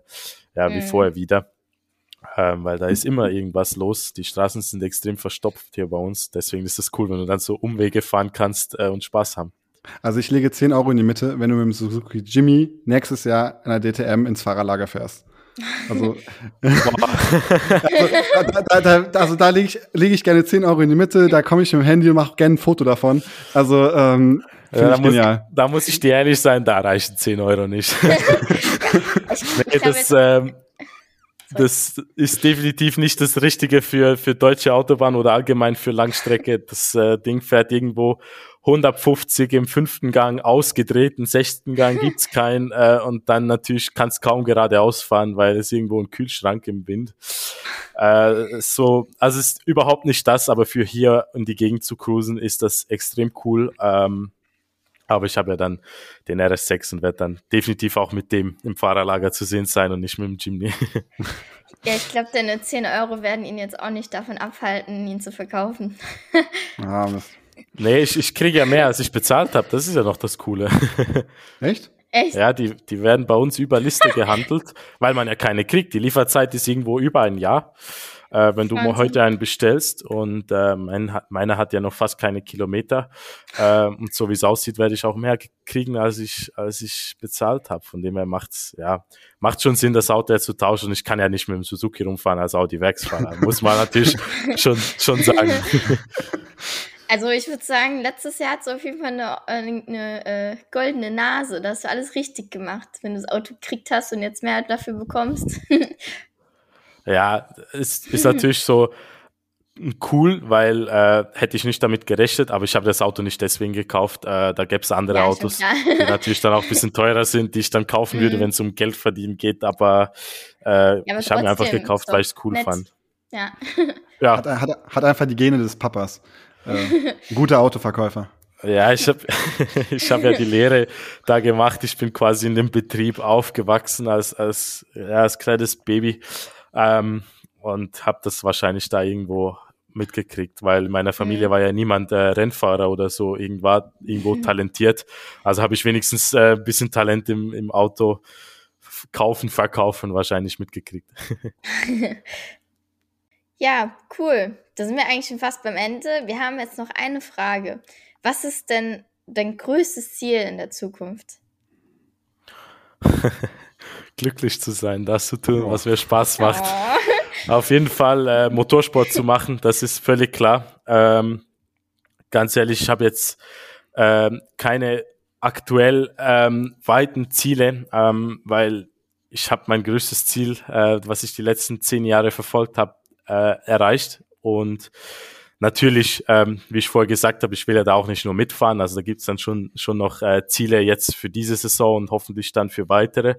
ja, wie mhm. vorher wieder. Ähm, weil da ist immer irgendwas los. Die Straßen sind extrem verstopft hier bei uns. Deswegen ist es cool, wenn du dann so Umwege fahren kannst äh, und Spaß haben. Also ich lege 10 Euro in die Mitte, wenn du mit dem Suzuki Jimmy nächstes Jahr in der DTM ins Fahrerlager fährst. Also, also, da, da, da, also da lege ich, leg ich gerne 10 Euro in die Mitte, da komme ich mit dem Handy und mache gerne ein Foto davon. Also, ähm, ja, da, muss, da muss ich dir ehrlich sein, da reichen 10 Euro nicht. nee, das, ähm, das ist definitiv nicht das Richtige für, für deutsche Autobahn oder allgemein für Langstrecke. Das äh, Ding fährt irgendwo 150 im fünften Gang ausgedreht, im sechsten Gang gibt's keinen äh, und dann natürlich kannst kaum geradeaus fahren, weil es irgendwo ein Kühlschrank im Wind. Äh, so, also es ist überhaupt nicht das, aber für hier in die Gegend zu cruisen ist das extrem cool. Ähm, aber ich habe ja dann den RS6 und werde dann definitiv auch mit dem im Fahrerlager zu sehen sein und nicht mit dem Jimny. Ja, ich glaube, deine 10 Euro werden ihn jetzt auch nicht davon abhalten, ihn zu verkaufen. ah, Mist. Nee, ich, ich kriege ja mehr, als ich bezahlt habe. Das ist ja noch das Coole. Echt? Echt? Ja, die, die werden bei uns über Liste gehandelt, weil man ja keine kriegt. Die Lieferzeit ist irgendwo über ein Jahr äh, wenn du Wahnsinn. heute einen bestellst und äh, mein, meiner hat ja noch fast keine Kilometer äh, und so wie es aussieht, werde ich auch mehr kriegen, als ich, als ich bezahlt habe. Von dem her macht's, ja, macht schon Sinn, das Auto jetzt zu tauschen. Und ich kann ja nicht mit dem Suzuki rumfahren als Audi-Werksfahrer, muss man natürlich schon, schon sagen. Also ich würde sagen, letztes Jahr hat es auf jeden Fall eine, eine, eine äh, goldene Nase. Da hast du alles richtig gemacht, wenn du das Auto gekriegt hast und jetzt mehr dafür bekommst. Ja, ist, ist natürlich so cool, weil äh, hätte ich nicht damit gerechnet, aber ich habe das Auto nicht deswegen gekauft. Äh, da gäbe es andere ja, Autos, die natürlich dann auch ein bisschen teurer sind, die ich dann kaufen würde, mhm. wenn es um Geld verdienen geht. Aber, äh, ja, aber ich habe mir einfach gekauft, weil ich es cool nett. fand. Ja. ja. Hat, hat, hat einfach die Gene des Papas. Äh, guter Autoverkäufer. Ja, ich habe ich hab ja die Lehre da gemacht. Ich bin quasi in dem Betrieb aufgewachsen als, als, ja, als kleines Baby. Ähm, und habe das wahrscheinlich da irgendwo mitgekriegt, weil in meiner Familie mhm. war ja niemand äh, Rennfahrer oder so irgendwo, irgendwo mhm. talentiert. Also habe ich wenigstens äh, ein bisschen Talent im, im Auto kaufen, verkaufen wahrscheinlich mitgekriegt. ja, cool. Da sind wir eigentlich schon fast beim Ende. Wir haben jetzt noch eine Frage. Was ist denn dein größtes Ziel in der Zukunft? glücklich zu sein, das zu tun, was mir Spaß macht. Oh. Auf jeden Fall äh, Motorsport zu machen, das ist völlig klar. Ähm, ganz ehrlich, ich habe jetzt ähm, keine aktuell ähm, weiten Ziele, ähm, weil ich habe mein größtes Ziel, äh, was ich die letzten zehn Jahre verfolgt habe, äh, erreicht. Und natürlich, ähm, wie ich vorher gesagt habe, ich will ja da auch nicht nur mitfahren. Also da gibt's dann schon, schon noch äh, Ziele jetzt für diese Saison und hoffentlich dann für weitere.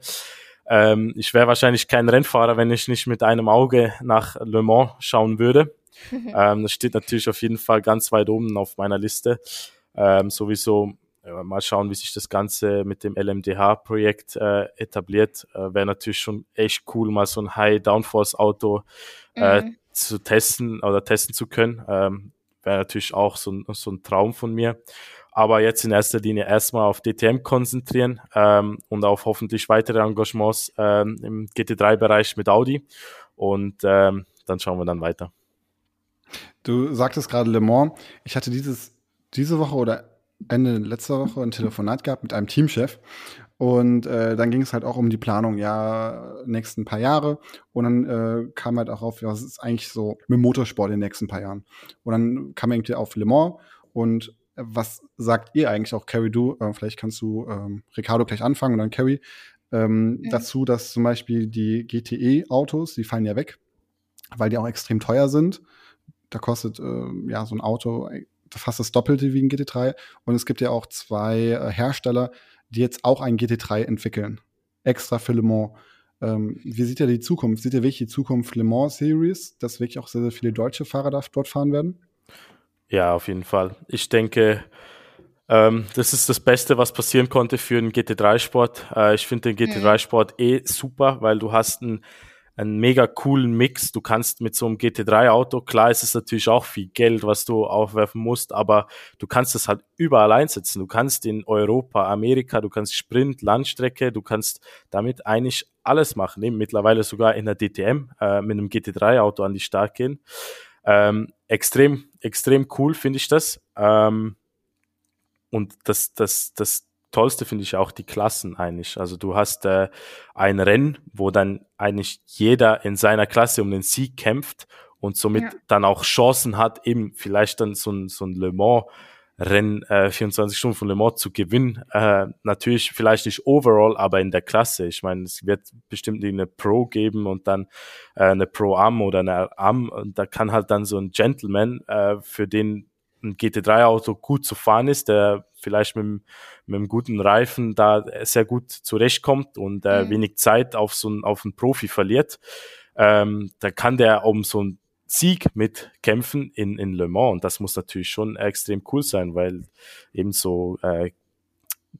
Ähm, ich wäre wahrscheinlich kein Rennfahrer, wenn ich nicht mit einem Auge nach Le Mans schauen würde. ähm, das steht natürlich auf jeden Fall ganz weit oben auf meiner Liste. Ähm, sowieso äh, mal schauen, wie sich das Ganze mit dem LMDH-Projekt äh, etabliert. Äh, wäre natürlich schon echt cool, mal so ein High-Downforce-Auto äh, mhm. Zu testen oder testen zu können. Ähm, wäre natürlich auch so ein, so ein Traum von mir aber jetzt in erster Linie erstmal auf DTM konzentrieren ähm, und auf hoffentlich weitere Engagements ähm, im GT3-Bereich mit Audi und ähm, dann schauen wir dann weiter. Du sagtest gerade Le Mans. Ich hatte dieses, diese Woche oder Ende letzter Woche ein Telefonat gehabt mit einem Teamchef und äh, dann ging es halt auch um die Planung, ja, nächsten paar Jahre. Und dann äh, kam halt auch auf, ja, was ist eigentlich so mit Motorsport in den nächsten paar Jahren. Und dann kam irgendwie auf Le Mans und was sagt ihr eigentlich auch, Carrie, du? Äh, vielleicht kannst du ähm, Ricardo gleich anfangen und dann Carrie. Ähm, mhm. Dazu, dass zum Beispiel die GTE-Autos, die fallen ja weg, weil die auch extrem teuer sind. Da kostet äh, ja so ein Auto fast das Doppelte wie ein GT3. Und es gibt ja auch zwei äh, Hersteller, die jetzt auch ein GT3 entwickeln. Extra für Le Mans. Ähm, wie sieht ihr die Zukunft? Sieht ihr wirklich die Zukunft Le Mans Series, dass wirklich auch sehr, sehr viele deutsche Fahrer dort fahren werden? Ja, auf jeden Fall. Ich denke, ähm, das ist das Beste, was passieren konnte für einen GT3-Sport. Äh, ich finde den GT3-Sport eh super, weil du hast einen, einen mega coolen Mix. Du kannst mit so einem GT3-Auto, klar ist es natürlich auch viel Geld, was du aufwerfen musst, aber du kannst es halt überall einsetzen. Du kannst in Europa, Amerika, du kannst Sprint, Landstrecke, du kannst damit eigentlich alles machen. Eben mittlerweile sogar in der DTM äh, mit einem GT3-Auto an die Start gehen. Ähm, extrem, extrem cool finde ich das. Ähm, und das, das, das Tollste finde ich auch die Klassen eigentlich. Also du hast äh, ein Rennen, wo dann eigentlich jeder in seiner Klasse um den Sieg kämpft und somit ja. dann auch Chancen hat, eben vielleicht dann so ein, so ein Le Mans Rennen äh, 24 Stunden von Le Mans zu gewinnen. Äh, natürlich vielleicht nicht overall, aber in der Klasse. Ich meine, es wird bestimmt eine Pro geben und dann äh, eine Pro Am oder eine Am. Und da kann halt dann so ein Gentleman, äh, für den ein GT3-Auto gut zu fahren ist, der vielleicht mit, mit einem guten Reifen da sehr gut zurechtkommt und äh, mhm. wenig Zeit auf so einen, auf einen Profi verliert, ähm, da kann der um so einen Sieg mitkämpfen in, in Le Mans. Und das muss natürlich schon extrem cool sein, weil eben so äh,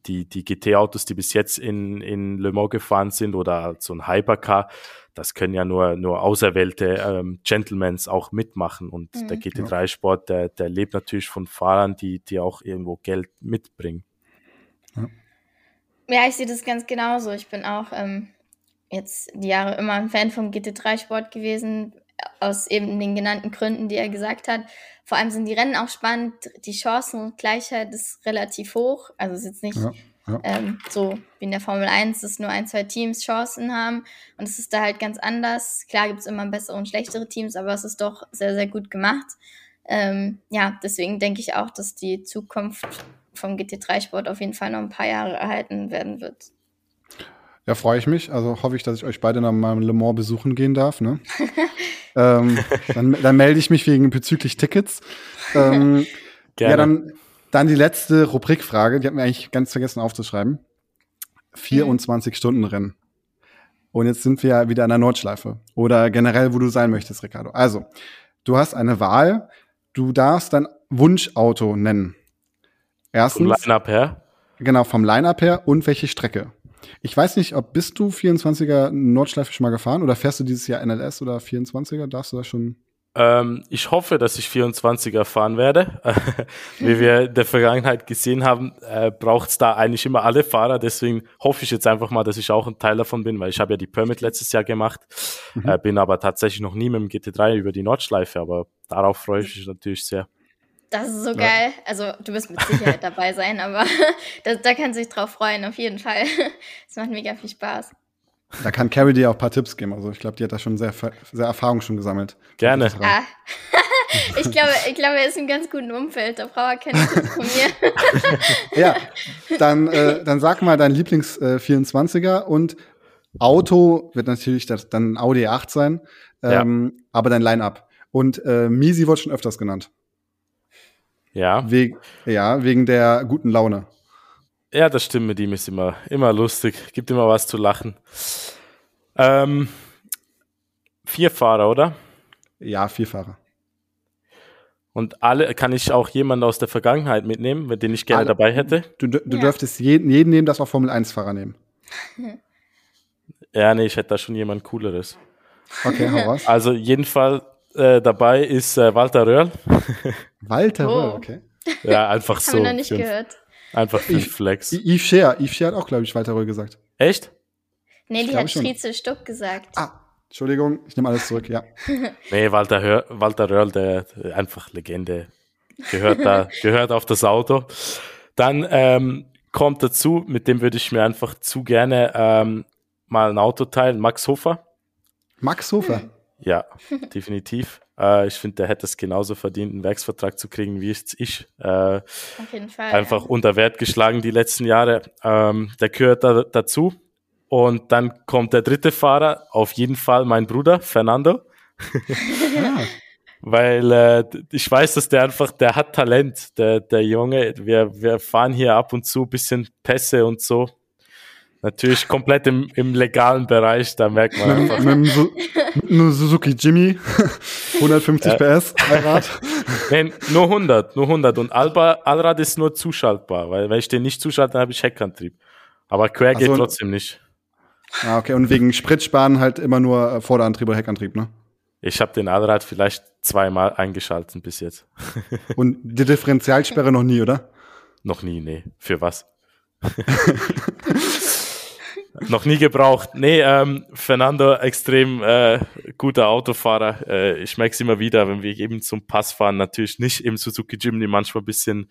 die, die GT-Autos, die bis jetzt in, in Le Mans gefahren sind oder so ein Hypercar, das können ja nur, nur auserwählte ähm, Gentlemans auch mitmachen. Und mhm. der GT3-Sport, der, der lebt natürlich von Fahrern, die, die auch irgendwo Geld mitbringen. Ja, ja ich sehe das ganz genauso. Ich bin auch ähm, jetzt die Jahre immer ein Fan vom GT3-Sport gewesen, aus eben den genannten Gründen, die er gesagt hat. Vor allem sind die Rennen auch spannend. Die Chancengleichheit ist relativ hoch. Also es ist jetzt nicht ja. Ja. Ähm, so wie in der Formel 1, dass nur ein, zwei Teams Chancen haben. Und es ist da halt ganz anders. Klar gibt es immer bessere und schlechtere Teams, aber es ist doch sehr, sehr gut gemacht. Ähm, ja, deswegen denke ich auch, dass die Zukunft vom GT3-Sport auf jeden Fall noch ein paar Jahre erhalten werden wird. Ja, freue ich mich. Also hoffe ich, dass ich euch beide nach meinem Le Mans besuchen gehen darf. Ne? ähm, dann, dann melde ich mich wegen bezüglich Tickets. Ähm, Gerne. Ja, dann dann die letzte Rubrikfrage, die hat mir eigentlich ganz vergessen aufzuschreiben. 24 mhm. Stunden Rennen. Und jetzt sind wir ja wieder an der Nordschleife. Oder generell, wo du sein möchtest, Ricardo. Also, du hast eine Wahl. Du darfst dein Wunschauto nennen. Erstens. Vom Line-Up her? Genau, vom Line-Up her und welche Strecke. Ich weiß nicht, ob bist du 24er Nordschleife schon mal gefahren oder fährst du dieses Jahr NLS oder 24er? Darfst du da schon ähm, ich hoffe, dass ich 24er fahren werde. Wie wir in der Vergangenheit gesehen haben, äh, braucht es da eigentlich immer alle Fahrer. Deswegen hoffe ich jetzt einfach mal, dass ich auch ein Teil davon bin, weil ich habe ja die Permit letztes Jahr gemacht, mhm. äh, bin aber tatsächlich noch nie mit dem GT3 über die Nordschleife, aber darauf freue ich mich natürlich sehr. Das ist so ja. geil. Also du wirst mit Sicherheit dabei sein, aber da, da kann sich drauf freuen, auf jeden Fall. Es macht mega viel Spaß. Da kann Carrie dir auch ein paar Tipps geben. Also ich glaube, die hat da schon sehr, sehr Erfahrung schon gesammelt. Gerne. Ja. ich glaube, ich glaube, er ist im ganz guten Umfeld. Da braucht er keine Tipps von mir. ja, dann, äh, dann sag mal dein Lieblings-24er äh, und Auto wird natürlich das, dann Audi 8 sein, ähm, ja. aber dein Line-Up. Und äh, Misi wurde schon öfters genannt. Ja. Weg, ja, wegen der guten Laune. Ja, das stimmt mit ihm ist immer, immer lustig, gibt immer was zu lachen. Ähm, vier Fahrer, oder? Ja, vier Fahrer. Und alle, kann ich auch jemanden aus der Vergangenheit mitnehmen, den ich gerne alle, dabei hätte? Du, du ja. dürftest jeden, jeden nehmen, das auch Formel-1-Fahrer nehmen. Ja, nee, ich hätte da schon jemand Cooleres. Okay, hau raus. Also, jedenfalls äh, dabei ist äh, Walter Röhrl. Walter oh. Röhrl, okay. Ja, einfach so. Haben wir noch nicht gehört. Einfach für Flex. Yves Scheer. Yves Scheer hat auch, glaube ich, Walter Röll gesagt. Echt? Nee, die hat Striezel Stuck gesagt. Ah, Entschuldigung, ich nehme alles zurück, ja. nee, Walter, Hör, Walter Röhrl, der einfach Legende. Gehört da, gehört auf das Auto. Dann ähm, kommt dazu, mit dem würde ich mir einfach zu gerne ähm, mal ein Auto teilen, Max Hofer. Max Hofer? Ja, definitiv. Äh, ich finde, der hätte es genauso verdient, einen Werksvertrag zu kriegen, wie jetzt ich. Äh, Auf jeden Fall. Einfach ja. unter Wert geschlagen die letzten Jahre. Ähm, der gehört da, dazu. Und dann kommt der dritte Fahrer, auf jeden Fall mein Bruder, Fernando. ah. Weil äh, ich weiß, dass der einfach, der hat Talent, der, der Junge. Wir, wir fahren hier ab und zu bisschen Pässe und so. Natürlich komplett im, im legalen Bereich, da merkt man einfach. Mit, einem, Su Suzuki Jimmy, 150 ja. PS, Allrad. Nein, nur 100, nur 100. Und Alba, Allrad ist nur zuschaltbar, weil wenn ich den nicht zuschalte, dann habe ich Heckantrieb. Aber quer geht so, trotzdem nicht. Ah, okay. Und wegen Spritsparen halt immer nur Vorderantrieb oder Heckantrieb, ne? Ich habe den Allrad vielleicht zweimal eingeschaltet bis jetzt. Und die Differentialsperre noch nie, oder? Noch nie, nee. Für was? Noch nie gebraucht. Nee, ähm, Fernando, extrem äh, guter Autofahrer. Äh, ich merke es immer wieder, wenn wir eben zum Pass fahren, natürlich nicht im Suzuki Jimny, manchmal ein bisschen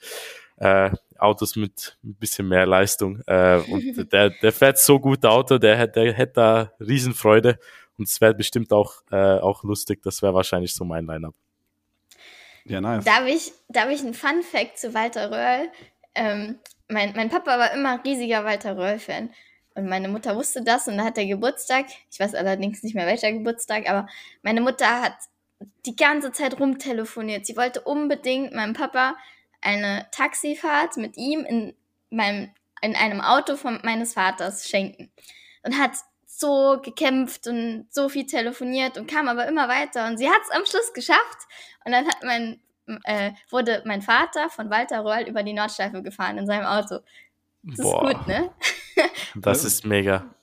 äh, Autos mit ein bisschen mehr Leistung. Äh, und der, der fährt so gut Auto, der, der hätte da Riesenfreude. Und es wäre bestimmt auch, äh, auch lustig, das wäre wahrscheinlich so mein Line-Up. Ja, nice. Da habe ich, da hab ich einen Fun Fact zu Walter Röhrl. Ähm, mein, mein Papa war immer riesiger Walter Röhrl-Fan. Und meine Mutter wusste das und da hat er Geburtstag. Ich weiß allerdings nicht mehr welcher Geburtstag, aber meine Mutter hat die ganze Zeit rumtelefoniert. Sie wollte unbedingt meinem Papa eine Taxifahrt mit ihm in meinem in einem Auto von meines Vaters schenken und hat so gekämpft und so viel telefoniert und kam aber immer weiter und sie hat es am Schluss geschafft und dann hat mein äh, wurde mein Vater von Walter Röhrl über die Nordschleife gefahren in seinem Auto. Das Boah. ist gut, ne? das ist mega.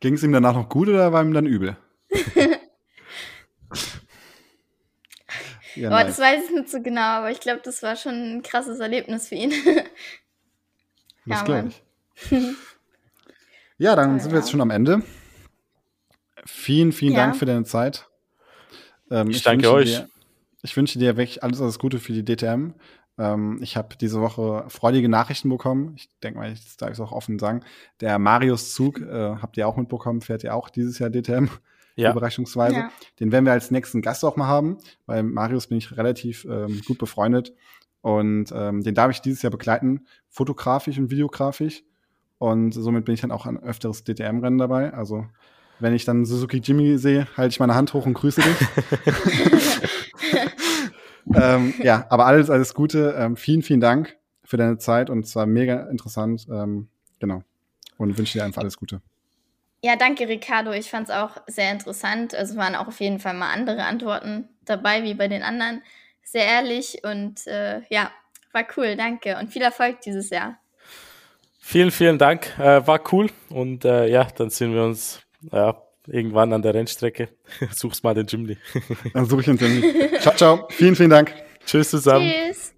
Ging es ihm danach noch gut oder war ihm dann übel? ja, Boah, das weiß ich nicht so genau, aber ich glaube, das war schon ein krasses Erlebnis für ihn. das ja, glaube ich. ja, dann oh, sind wir jetzt schon am Ende. Vielen, vielen ja. Dank für deine Zeit. Ähm, ich, ich, danke euch. Dir, ich wünsche dir wirklich alles, alles Gute für die DTM. Ähm, ich habe diese Woche freudige Nachrichten bekommen. Ich denke mal, ich darf es auch offen sagen. Der Marius Zug, äh, habt ihr auch mitbekommen, fährt ja auch dieses Jahr DTM. Ja. Überraschungsweise. Ja. Den werden wir als nächsten Gast auch mal haben, weil Marius bin ich relativ ähm, gut befreundet. Und ähm, den darf ich dieses Jahr begleiten, fotografisch und videografisch. Und somit bin ich dann auch an öfteres DTM-Rennen dabei. Also, wenn ich dann Suzuki Jimmy sehe, halte ich meine Hand hoch und grüße dich. ähm, ja, aber alles, alles Gute. Ähm, vielen, vielen Dank für deine Zeit und es war mega interessant. Ähm, genau. Und wünsche dir einfach alles Gute. Ja, danke, Ricardo. Ich fand es auch sehr interessant. Also waren auch auf jeden Fall mal andere Antworten dabei wie bei den anderen. Sehr ehrlich und äh, ja, war cool. Danke und viel Erfolg dieses Jahr. Vielen, vielen Dank. Äh, war cool. Und äh, ja, dann sehen wir uns ja, irgendwann an der Rennstrecke. Such's mal den Jimny. dann suche ich den Jimny. Ciao, ciao. Vielen, vielen Dank. Tschüss zusammen. Tschüss.